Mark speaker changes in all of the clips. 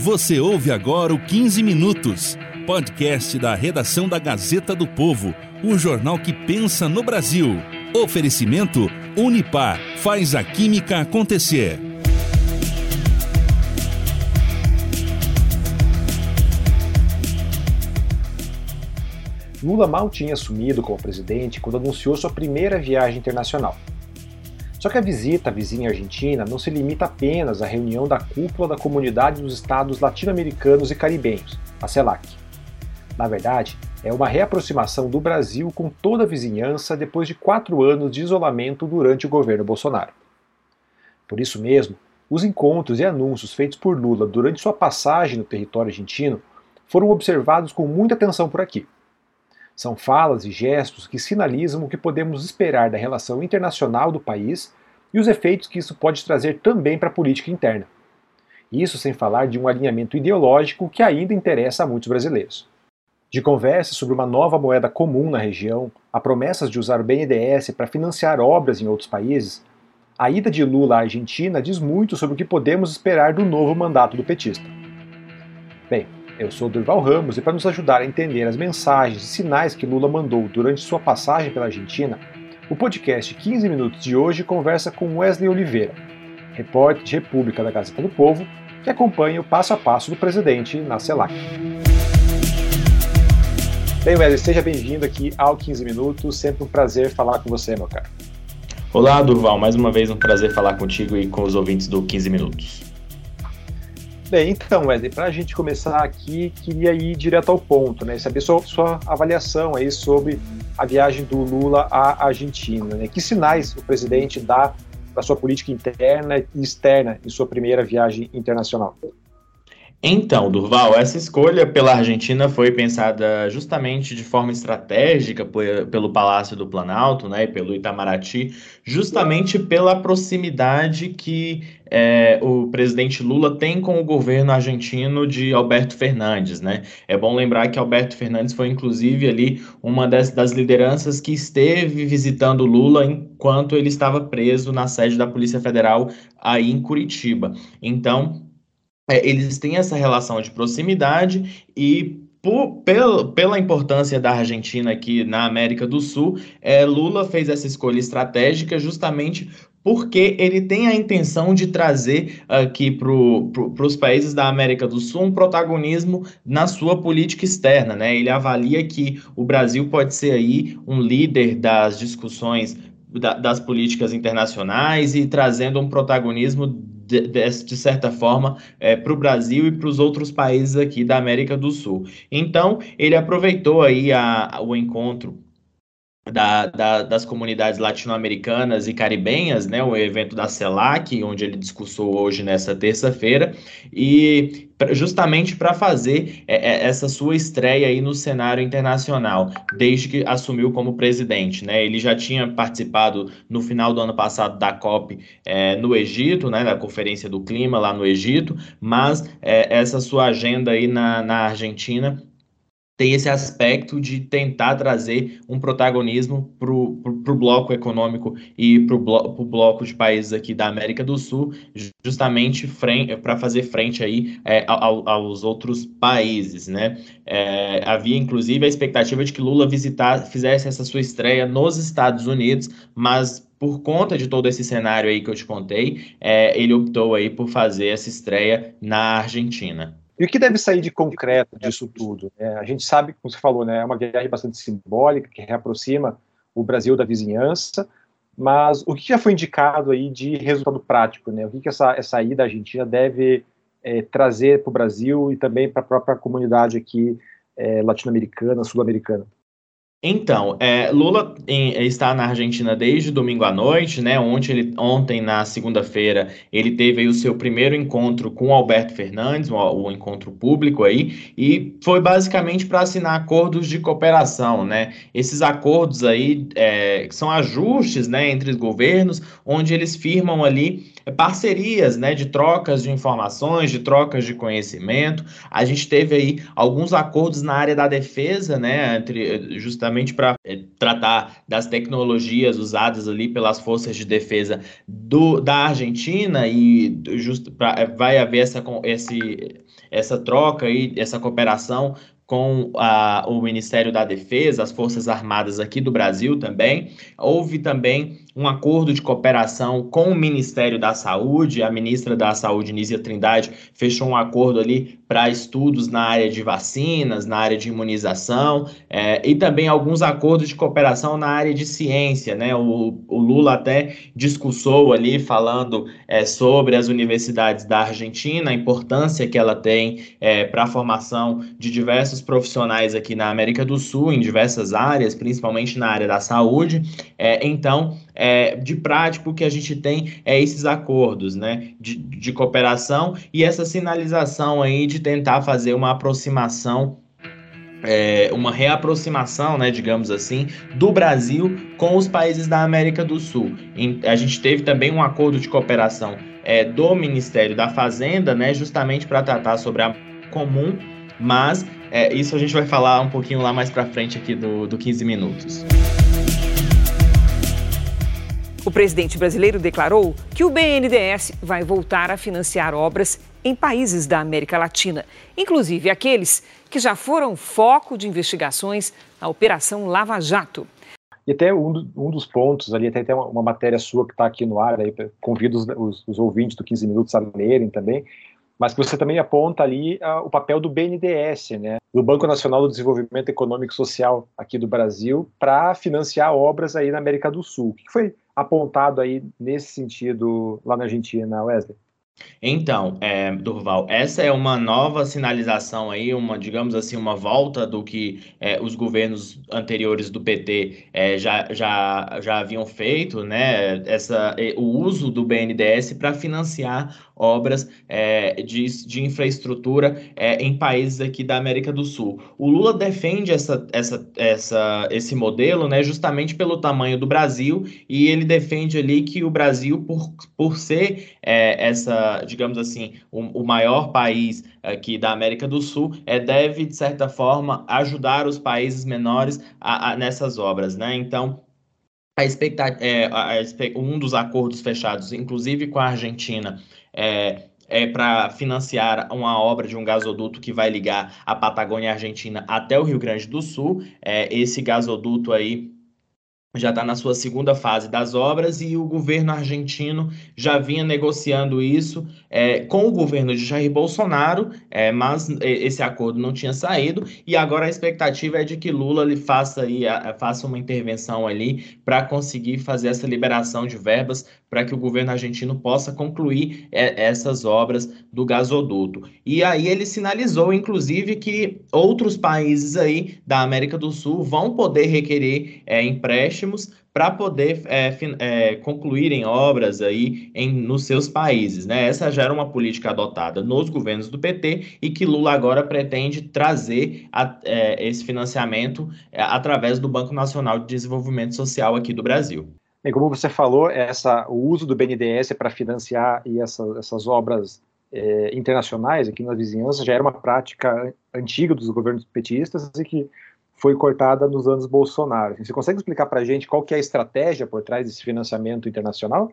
Speaker 1: Você ouve agora o 15 Minutos, podcast da redação da Gazeta do Povo, o jornal que pensa no Brasil. Oferecimento Unipar faz a química acontecer.
Speaker 2: Lula mal tinha assumido como presidente quando anunciou sua primeira viagem internacional. Só que a visita à vizinha Argentina não se limita apenas à reunião da cúpula da Comunidade dos Estados Latino-Americanos e Caribenhos, a CELAC. Na verdade, é uma reaproximação do Brasil com toda a vizinhança depois de quatro anos de isolamento durante o governo Bolsonaro. Por isso mesmo, os encontros e anúncios feitos por Lula durante sua passagem no território argentino foram observados com muita atenção por aqui. São falas e gestos que sinalizam o que podemos esperar da relação internacional do país e os efeitos que isso pode trazer também para a política interna. Isso sem falar de um alinhamento ideológico que ainda interessa a muitos brasileiros. De conversas sobre uma nova moeda comum na região, a promessas de usar o BNDES para financiar obras em outros países, a ida de Lula à Argentina diz muito sobre o que podemos esperar do novo mandato do petista. Bem, eu sou Durval Ramos e para nos ajudar a entender as mensagens e sinais que Lula mandou durante sua passagem pela Argentina, o podcast 15 Minutos de hoje conversa com Wesley Oliveira, repórter de República da Gazeta do Povo, que acompanha o passo a passo do presidente na CELAC. Bem, Wesley, seja bem-vindo aqui ao 15 Minutos, sempre um prazer falar com você, meu caro.
Speaker 3: Olá, Durval, mais uma vez um prazer falar contigo e com os ouvintes do 15 Minutos.
Speaker 2: Bem, então, Wesley, para a gente começar aqui, queria ir direto ao ponto, né? Saber sua, sua avaliação aí sobre a viagem do Lula à Argentina. Né? Que sinais o presidente dá para sua política interna e externa em sua primeira viagem internacional?
Speaker 3: Então, Durval, essa escolha pela Argentina foi pensada justamente de forma estratégica pelo Palácio do Planalto, né, e pelo Itamaraty, justamente pela proximidade que é, o presidente Lula tem com o governo argentino de Alberto Fernandes, né? É bom lembrar que Alberto Fernandes foi inclusive ali uma das, das lideranças que esteve visitando Lula enquanto ele estava preso na sede da Polícia Federal aí em Curitiba. Então, é, eles têm essa relação de proximidade e por, pela, pela importância da Argentina aqui na América do Sul, é, Lula fez essa escolha estratégica justamente porque ele tem a intenção de trazer aqui para pro, os países da América do Sul um protagonismo na sua política externa. Né? Ele avalia que o Brasil pode ser aí um líder das discussões da, das políticas internacionais e trazendo um protagonismo de, de, de certa forma, é, para o Brasil e para os outros países aqui da América do Sul. Então, ele aproveitou aí a, o encontro da, da, das comunidades latino-americanas e caribenhas, né, o evento da CELAC, onde ele discursou hoje nessa terça-feira, e justamente para fazer é, é, essa sua estreia aí no cenário internacional, desde que assumiu como presidente. Né? Ele já tinha participado no final do ano passado da COP é, no Egito, né, da Conferência do Clima lá no Egito, mas é, essa sua agenda aí na, na Argentina tem esse aspecto de tentar trazer um protagonismo para o bloco econômico e para o blo bloco de países aqui da América do Sul, justamente para fazer frente aí é, ao, aos outros países, né? É, havia inclusive a expectativa de que Lula visitar, fizesse essa sua estreia nos Estados Unidos, mas por conta de todo esse cenário aí que eu te contei, é, ele optou aí por fazer essa estreia na Argentina.
Speaker 2: E o que deve sair de concreto disso tudo? É, a gente sabe, como você falou, né, é uma viagem bastante simbólica, que reaproxima o Brasil da vizinhança, mas o que já foi indicado aí de resultado prático? Né? O que, que essa, essa ida à Argentina deve é, trazer para o Brasil e também para a própria comunidade aqui é, latino-americana, sul-americana?
Speaker 3: Então, é, Lula em, está na Argentina desde domingo à noite, né? Ontem, ele, ontem na segunda-feira, ele teve o seu primeiro encontro com Alberto Fernandes, o, o encontro público aí, e foi basicamente para assinar acordos de cooperação, né? Esses acordos aí é, são ajustes, né, entre os governos, onde eles firmam ali parcerias, né, de trocas de informações, de trocas de conhecimento. A gente teve aí alguns acordos na área da defesa, né, entre justamente justamente para é, eh, tratar das tecnologias usadas ali pelas forças de defesa do, da Argentina e just, pra, eh, vai haver essa, esse, essa troca e essa cooperação com a, o Ministério da Defesa, as Forças Armadas aqui do Brasil também. Houve também um acordo de cooperação com o Ministério da Saúde. A ministra da Saúde, Nízia Trindade, fechou um acordo ali para estudos na área de vacinas, na área de imunização, é, e também alguns acordos de cooperação na área de ciência. Né? O, o Lula até discursou ali falando é, sobre as universidades da Argentina, a importância que ela tem é, para a formação de diversos profissionais aqui na América do Sul, em diversas áreas, principalmente na área da saúde. É, então, é, de prático que a gente tem é esses acordos né, de, de cooperação e essa sinalização aí de tentar fazer uma aproximação é, uma reaproximação, né, digamos assim, do Brasil com os países da América do Sul. Em, a gente teve também um acordo de cooperação é, do Ministério da Fazenda, né, justamente para tratar sobre a comum, mas é, isso a gente vai falar um pouquinho lá mais para frente aqui do, do 15 minutos.
Speaker 4: O presidente brasileiro declarou que o BNDES vai voltar a financiar obras em países da América Latina, inclusive aqueles que já foram foco de investigações na Operação Lava Jato.
Speaker 2: E até um, um dos pontos ali, até uma, uma matéria sua que está aqui no ar, aí, convido os, os, os, ouvintes do 15 Minutos a lerem também, mas que você também aponta ali uh, o papel do BNDES, né, do Banco Nacional do Desenvolvimento Econômico e Social aqui do Brasil, para financiar obras aí na América do Sul. O que foi apontado aí nesse sentido lá na Argentina, Wesley?
Speaker 3: Então, é, Durval, essa é uma nova sinalização aí, uma, digamos assim, uma volta do que é, os governos anteriores do PT é, já, já, já haviam feito, né? Essa, o uso do BNDES para financiar obras é, de, de infraestrutura é, em países aqui da América do Sul. O Lula defende essa, essa, essa, esse modelo, né? Justamente pelo tamanho do Brasil e ele defende ali que o Brasil, por, por ser é, essa digamos assim, o, o maior país aqui da América do Sul, é, deve, de certa forma, ajudar os países menores a, a, nessas obras, né? Então, a expectativa, é, a, um dos acordos fechados, inclusive com a Argentina, é, é para financiar uma obra de um gasoduto que vai ligar a Patagônia Argentina até o Rio Grande do Sul. É, esse gasoduto aí já está na sua segunda fase das obras e o governo argentino já vinha negociando isso é, com o governo de Jair Bolsonaro, é, mas é, esse acordo não tinha saído e agora a expectativa é de que Lula ele faça, aí, a, faça uma intervenção ali para conseguir fazer essa liberação de verbas para que o governo argentino possa concluir é, essas obras do gasoduto. E aí ele sinalizou, inclusive, que outros países aí da América do Sul vão poder requerer é, empréstimos para poder é, é, concluírem obras aí em, nos seus países. Né? Essa já era uma política adotada nos governos do PT e que Lula agora pretende trazer a, é, esse financiamento é, através do Banco Nacional de Desenvolvimento Social aqui do Brasil.
Speaker 2: Como você falou, essa, o uso do BNDES para financiar e essa, essas obras é, internacionais aqui na vizinhança já era uma prática antiga dos governos petistas e que foi cortada nos anos Bolsonaro. Você consegue explicar para a gente qual que é a estratégia por trás desse financiamento internacional?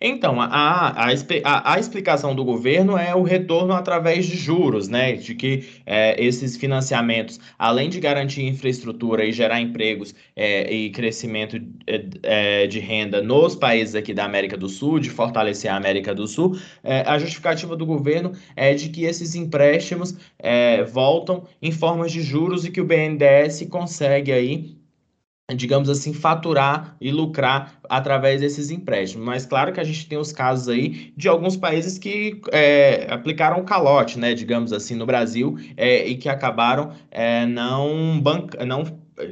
Speaker 3: Então, a, a, a, a, explicação do governo é o retorno através de juros, né? De que é, esses financiamentos, além de garantir infraestrutura e gerar empregos é, e crescimento é, é de renda nos países aqui da América do Sul, de fortalecer a América do Sul, é, a justificativa do governo é de que esses empréstimos é, voltam em formas de juros e que o BNDES consegue aí digamos assim, faturar e lucrar através desses empréstimos. Mas claro que a gente tem os casos aí de alguns países que é, aplicaram calote, né, digamos assim, no Brasil, é, e que acabaram é, não, banca, não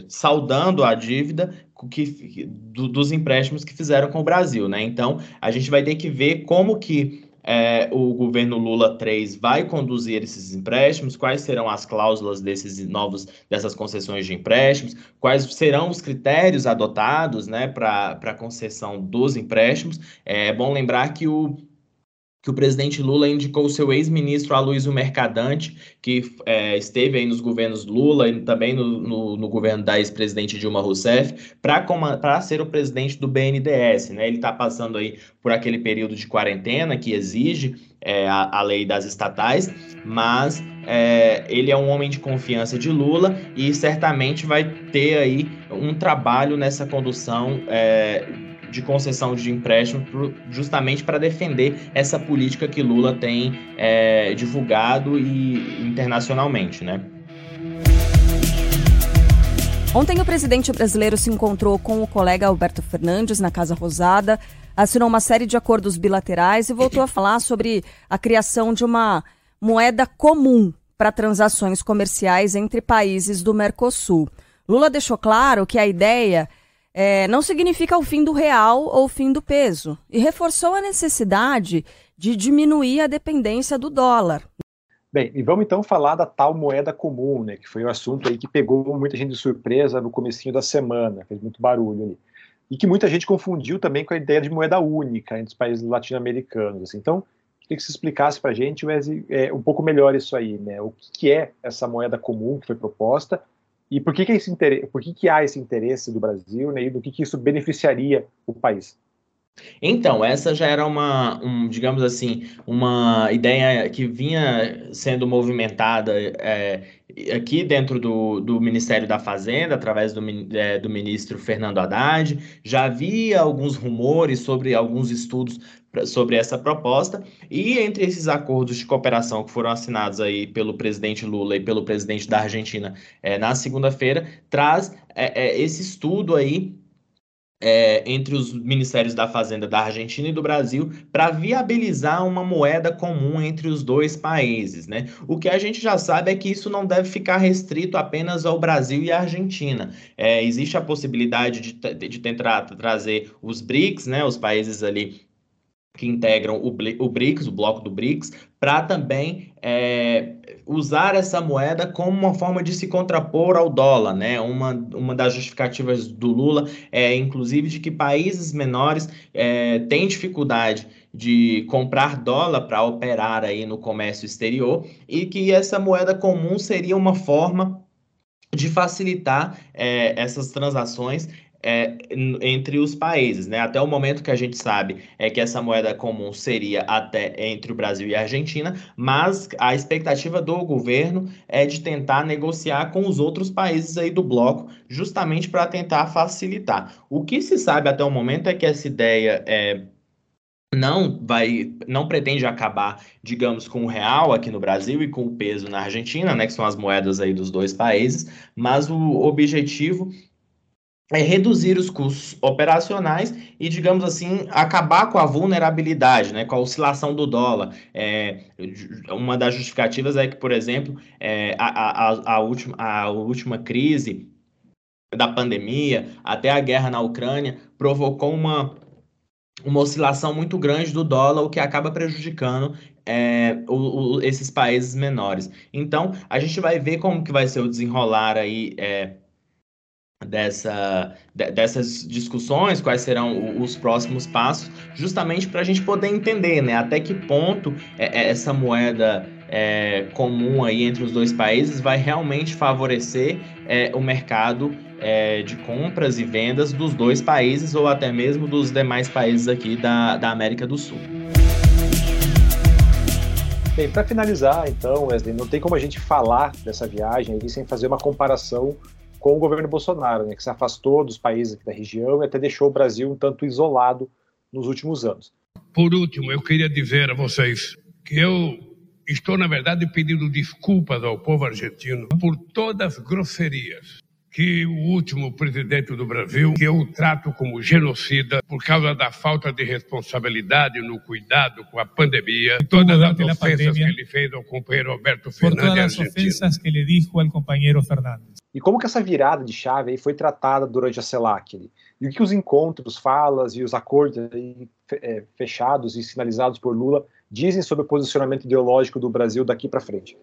Speaker 3: saudando a dívida que, do, dos empréstimos que fizeram com o Brasil, né? Então, a gente vai ter que ver como que é, o governo Lula 3 vai conduzir esses empréstimos, quais serão as cláusulas desses novos dessas concessões de empréstimos, quais serão os critérios adotados né, para a concessão dos empréstimos. É bom lembrar que o que o presidente Lula indicou seu ex-ministro Aloysio Mercadante, que é, esteve aí nos governos Lula e também no, no, no governo da ex-presidente Dilma Rousseff, para ser o presidente do BNDES. Né? Ele está passando aí por aquele período de quarentena que exige é, a, a, lei das estatais, mas é, ele é um homem de confiança de Lula e certamente vai ter aí um trabalho nessa condução é, de concessão de empréstimo justamente para defender essa política que Lula tem é, divulgado e internacionalmente, né?
Speaker 5: Ontem o presidente brasileiro se encontrou com o colega Alberto Fernandes na Casa Rosada, assinou uma série de acordos bilaterais e voltou a falar sobre a criação de uma moeda comum para transações comerciais entre países do Mercosul. Lula deixou claro que a ideia é, não significa o fim do real ou o fim do peso, e reforçou a necessidade de diminuir a dependência do dólar.
Speaker 2: Bem, e vamos então falar da tal moeda comum, né, que foi o um assunto aí que pegou muita gente de surpresa no comecinho da semana, fez muito barulho ali. E que muita gente confundiu também com a ideia de moeda única entre os países latino-americanos. Assim. Então, queria que você explicasse para a gente é, um pouco melhor isso aí, né? O que é essa moeda comum que foi proposta e por que, que, esse interesse, por que, que há esse interesse do Brasil né, e do que, que isso beneficiaria o país?
Speaker 3: Então, essa já era uma, um, digamos assim, uma ideia que vinha sendo movimentada é, aqui dentro do, do Ministério da Fazenda, através do, é, do ministro Fernando Haddad. Já havia alguns rumores sobre alguns estudos sobre essa proposta, e entre esses acordos de cooperação que foram assinados aí pelo presidente Lula e pelo presidente da Argentina é, na segunda-feira, traz é, é, esse estudo aí é, entre os ministérios da Fazenda da Argentina e do Brasil para viabilizar uma moeda comum entre os dois países. Né? O que a gente já sabe é que isso não deve ficar restrito apenas ao Brasil e à Argentina. É, existe a possibilidade de, de tentar trazer os BRICS, né, os países ali que integram o, o BRICS, o bloco do BRICS, para também é, usar essa moeda como uma forma de se contrapor ao dólar, né? Uma, uma das justificativas do Lula é, inclusive, de que países menores é, têm dificuldade de comprar dólar para operar aí no comércio exterior e que essa moeda comum seria uma forma de facilitar é, essas transações é, entre os países, né? Até o momento que a gente sabe é que essa moeda comum seria até entre o Brasil e a Argentina, mas a expectativa do governo é de tentar negociar com os outros países aí do bloco, justamente para tentar facilitar. O que se sabe até o momento é que essa ideia é não vai, não pretende acabar, digamos, com o real aqui no Brasil e com o peso na Argentina, né, que são as moedas aí dos dois países, mas o objetivo é reduzir os custos operacionais e, digamos assim, acabar com a vulnerabilidade, né, com a oscilação do dólar. É, uma das justificativas é que, por exemplo, é, a, a, a, última, a última crise da pandemia, até a guerra na Ucrânia, provocou uma, uma oscilação muito grande do dólar, o que acaba prejudicando é, o, o, esses países menores. Então, a gente vai ver como que vai ser o desenrolar aí é, dessa, dessas discussões, quais serão os próximos passos, justamente para a gente poder entender né, até que ponto é, é, essa moeda é, comum aí entre os dois países vai realmente favorecer é, o mercado é, de compras e vendas dos dois países ou até mesmo dos demais países aqui da, da América do Sul.
Speaker 2: Bem, para finalizar, então, Wesley, não tem como a gente falar dessa viagem sem fazer uma comparação com o governo Bolsonaro, né, que se afastou dos países da região e até deixou o Brasil um tanto isolado nos últimos anos.
Speaker 6: Por último, eu queria dizer a vocês que eu estou, na verdade, pedindo desculpas ao povo argentino por todas as grosserias que o último presidente do Brasil, que eu trato como genocida por causa da falta de responsabilidade no cuidado com a pandemia, e todas as ofensas que ele fez ao companheiro Alberto Fernandes
Speaker 7: por todas as ofensas que ele disse ao companheiro Fernandes.
Speaker 2: E como que essa virada de chave aí foi tratada durante a CELAC? E o que os encontros, falas e os acordos aí, é, fechados e sinalizados por Lula dizem sobre o posicionamento ideológico do Brasil daqui para frente?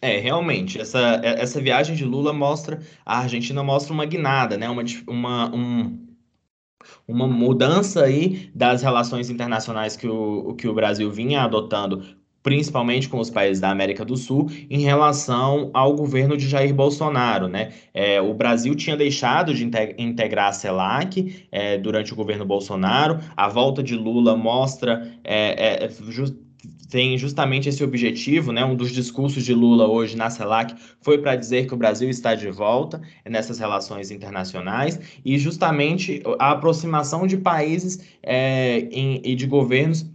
Speaker 3: É, realmente, essa, essa viagem de Lula mostra, a Argentina mostra uma guinada, né? uma, uma, um, uma mudança aí das relações internacionais que o, que o Brasil vinha adotando, principalmente com os países da América do Sul, em relação ao governo de Jair Bolsonaro. Né? É, o Brasil tinha deixado de integrar a CELAC é, durante o governo Bolsonaro, a volta de Lula mostra é, é tem justamente esse objetivo, né? Um dos discursos de Lula hoje na CELAC foi para dizer que o Brasil está de volta nessas relações internacionais e justamente a aproximação de países é, em, e de governos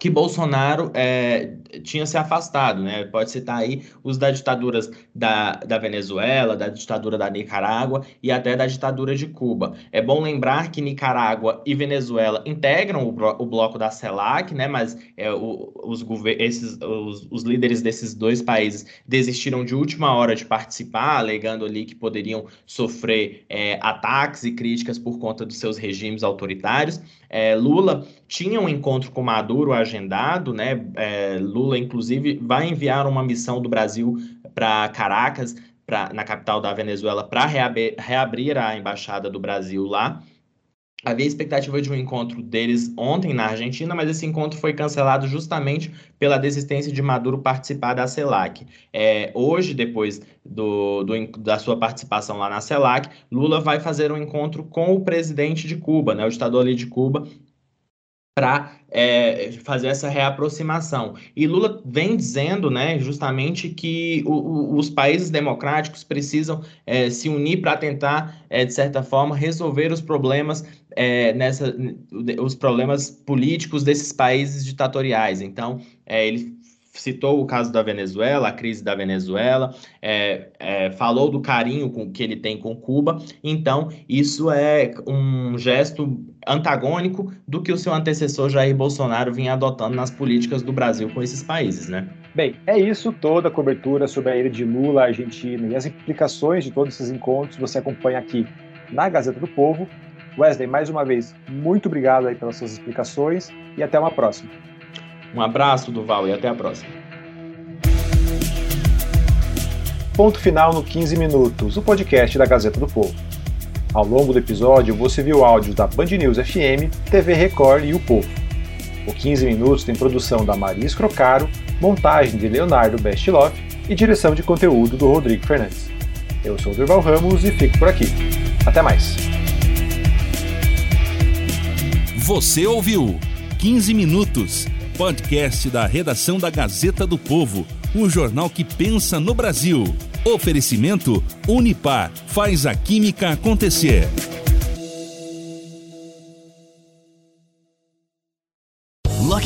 Speaker 3: que Bolsonaro é, tinha se afastado, né? Pode citar aí os da ditaduras da, da Venezuela, da ditadura da Nicarágua e até da ditadura de Cuba. É bom lembrar que Nicarágua e Venezuela integram o, o bloco da CELAC, né? Mas é, o, os, esses, os, os líderes desses dois países desistiram de última hora de participar, alegando ali que poderiam sofrer é, ataques e críticas por conta dos seus regimes autoritários. É, Lula tinha um encontro com Maduro agendado, né? É, Lula, inclusive, vai enviar uma missão do Brasil para Caracas, pra, na capital da Venezuela, para reabrir, reabrir a embaixada do Brasil lá. Havia expectativa de um encontro deles ontem na Argentina, mas esse encontro foi cancelado justamente pela desistência de Maduro participar da CELAC. É, hoje, depois do, do, da sua participação lá na CELAC, Lula vai fazer um encontro com o presidente de Cuba, né, o ditador ali de Cuba, para é, fazer essa reaproximação. E Lula vem dizendo, né, justamente que o, o, os países democráticos precisam é, se unir para tentar, é, de certa forma, resolver os problemas é, nessa, os problemas políticos desses países ditatoriais. Então, é, ele citou o caso da Venezuela, a crise da Venezuela, é, é, falou do carinho com, que ele tem com Cuba, então isso é um gesto antagônico do que o seu antecessor Jair Bolsonaro vinha adotando nas políticas do Brasil com esses países, né?
Speaker 2: Bem, é isso toda a cobertura sobre a ida de Lula Argentina e as implicações de todos esses encontros você acompanha aqui na Gazeta do Povo. Wesley, mais uma vez, muito obrigado aí pelas suas explicações e até uma próxima.
Speaker 3: Um abraço, Duval, e até a próxima.
Speaker 2: Ponto final no 15 Minutos, o podcast da Gazeta do Povo. Ao longo do episódio, você viu áudios da Band News FM, TV Record e O Povo. O 15 Minutos tem produção da Maria Escrocaro, montagem de Leonardo Bestloff e direção de conteúdo do Rodrigo Fernandes. Eu sou o Durval Ramos e fico por aqui. Até mais.
Speaker 1: Você ouviu 15 Minutos podcast da redação da Gazeta do Povo, o jornal que pensa no Brasil. Oferecimento Unipar faz a química acontecer.